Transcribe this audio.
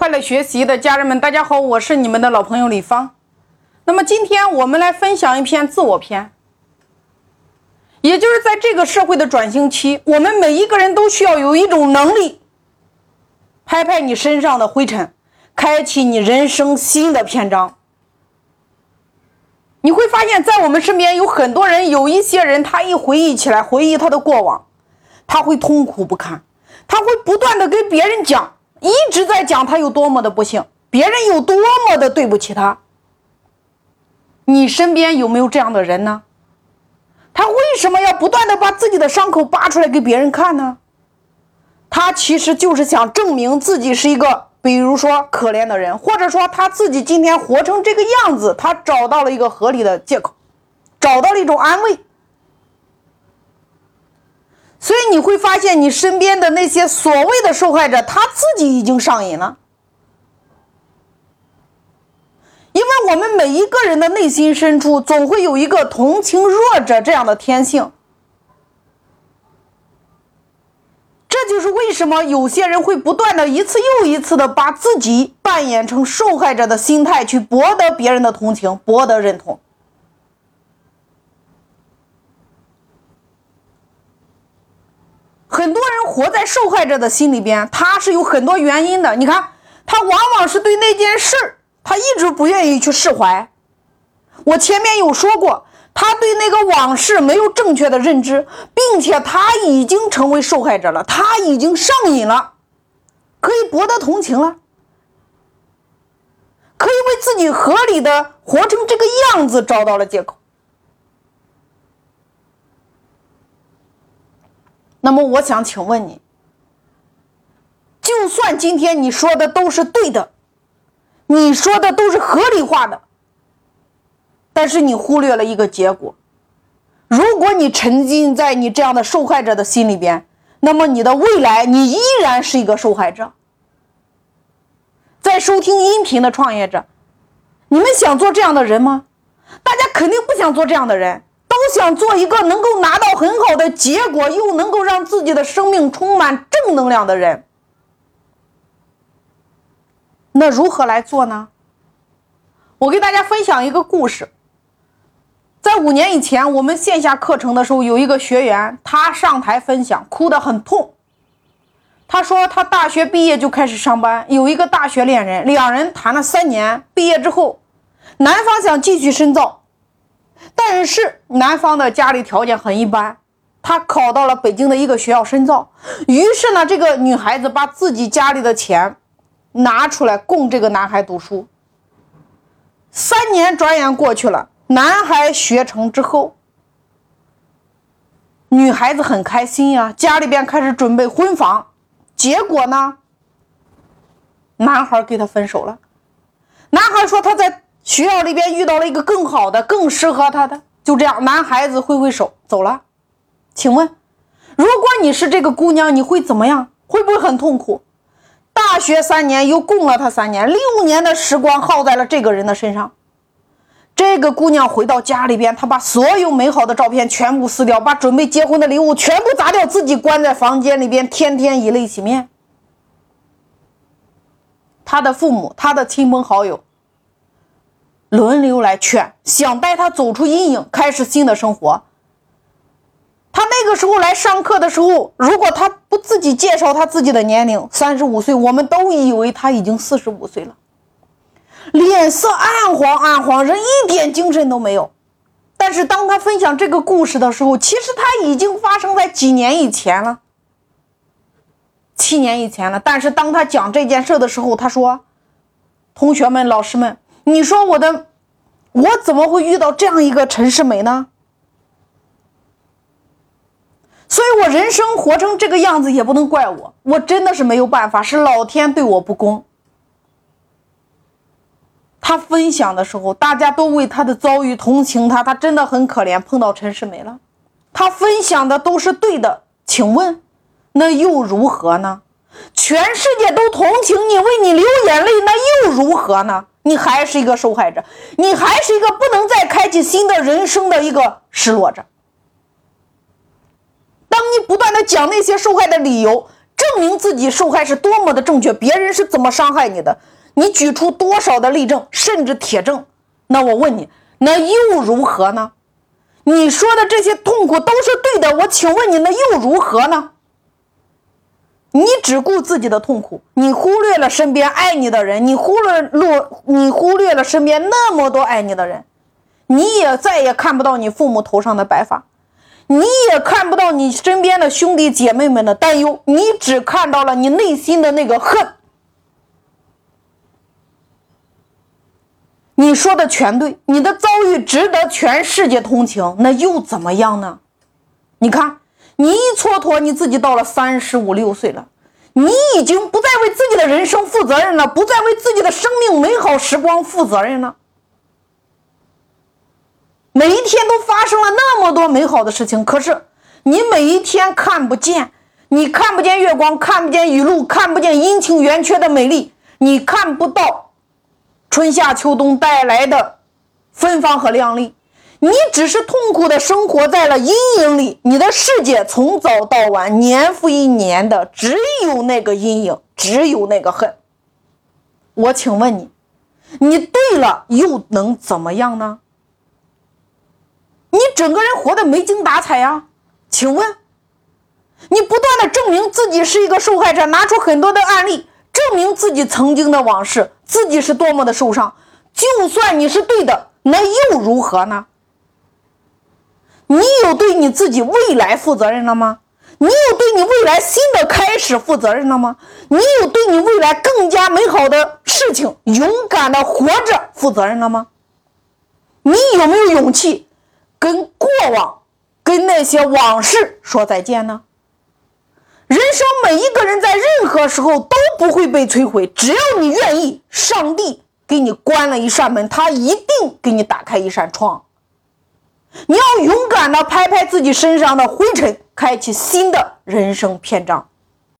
快乐学习的家人们，大家好，我是你们的老朋友李芳。那么今天我们来分享一篇自我篇，也就是在这个社会的转型期，我们每一个人都需要有一种能力，拍拍你身上的灰尘，开启你人生新的篇章。你会发现在我们身边有很多人，有一些人，他一回忆起来，回忆他的过往，他会痛苦不堪，他会不断的跟别人讲。一直在讲他有多么的不幸，别人有多么的对不起他。你身边有没有这样的人呢？他为什么要不断的把自己的伤口扒出来给别人看呢？他其实就是想证明自己是一个，比如说可怜的人，或者说他自己今天活成这个样子，他找到了一个合理的借口，找到了一种安慰。所以你会发现，你身边的那些所谓的受害者，他自己已经上瘾了。因为我们每一个人的内心深处，总会有一个同情弱者这样的天性。这就是为什么有些人会不断的一次又一次的把自己扮演成受害者的心态，去博得别人的同情，博得认同。很多人活在受害者的心里边，他是有很多原因的。你看，他往往是对那件事儿，他一直不愿意去释怀。我前面有说过，他对那个往事没有正确的认知，并且他已经成为受害者了，他已经上瘾了，可以博得同情了，可以为自己合理的活成这个样子找到了借口。那么我想请问你，就算今天你说的都是对的，你说的都是合理化的，但是你忽略了一个结果：如果你沉浸在你这样的受害者的心里边，那么你的未来你依然是一个受害者。在收听音频的创业者，你们想做这样的人吗？大家肯定不想做这样的人。想做一个能够拿到很好的结果，又能够让自己的生命充满正能量的人，那如何来做呢？我给大家分享一个故事。在五年以前，我们线下课程的时候，有一个学员，他上台分享，哭得很痛。他说，他大学毕业就开始上班，有一个大学恋人，两人谈了三年，毕业之后，男方想继续深造。但是男方的家里条件很一般，他考到了北京的一个学校深造。于是呢，这个女孩子把自己家里的钱拿出来供这个男孩读书。三年转眼过去了，男孩学成之后，女孩子很开心呀，家里边开始准备婚房。结果呢，男孩跟她分手了。男孩说他在。学校里边遇到了一个更好的、更适合他的，就这样，男孩子挥挥手走了。请问，如果你是这个姑娘，你会怎么样？会不会很痛苦？大学三年又供了他三年，六年的时光耗在了这个人的身上。这个姑娘回到家里边，她把所有美好的照片全部撕掉，把准备结婚的礼物全部砸掉，自己关在房间里边，天天以泪洗面。他的父母，他的亲朋好友。轮流来劝，想带他走出阴影，开始新的生活。他那个时候来上课的时候，如果他不自己介绍他自己的年龄，三十五岁，我们都以为他已经四十五岁了，脸色暗黄暗黄，人一点精神都没有。但是当他分享这个故事的时候，其实他已经发生在几年以前了，七年以前了。但是当他讲这件事的时候，他说：“同学们，老师们。”你说我的，我怎么会遇到这样一个陈世美呢？所以，我人生活成这个样子也不能怪我，我真的是没有办法，是老天对我不公。他分享的时候，大家都为他的遭遇同情他，他真的很可怜，碰到陈世美了。他分享的都是对的，请问，那又如何呢？全世界都同情你，为你流眼泪，那又如何呢？你还是一个受害者，你还是一个不能再开启新的人生的一个失落者。当你不断的讲那些受害的理由，证明自己受害是多么的正确，别人是怎么伤害你的，你举出多少的例证，甚至铁证，那我问你，那又如何呢？你说的这些痛苦都是对的，我请问你，那又如何呢？你只顾自己的痛苦，你忽略了身边爱你的人，你忽略落，你忽略了身边那么多爱你的人，你也再也看不到你父母头上的白发，你也看不到你身边的兄弟姐妹们的担忧，你只看到了你内心的那个恨。你说的全对，你的遭遇值得全世界同情，那又怎么样呢？你看。你一蹉跎，你自己到了三十五六岁了，你已经不再为自己的人生负责任了，不再为自己的生命美好时光负责任了。每一天都发生了那么多美好的事情，可是你每一天看不见，你看不见月光，看不见雨露，看不见阴晴圆缺的美丽，你看不到春夏秋冬带来的芬芳和亮丽。你只是痛苦的生活在了阴影里，你的世界从早到晚，年复一年的，只有那个阴影，只有那个恨。我请问你，你对了又能怎么样呢？你整个人活得没精打采呀？请问，你不断的证明自己是一个受害者，拿出很多的案例证明自己曾经的往事，自己是多么的受伤。就算你是对的，那又如何呢？你有对你自己未来负责任了吗？你有对你未来新的开始负责任了吗？你有对你未来更加美好的事情勇敢的活着负责任了吗？你有没有勇气跟过往、跟那些往事说再见呢？人生每一个人在任何时候都不会被摧毁，只要你愿意，上帝给你关了一扇门，他一定给你打开一扇窗。你要勇敢的拍拍自己身上的灰尘，开启新的人生篇章。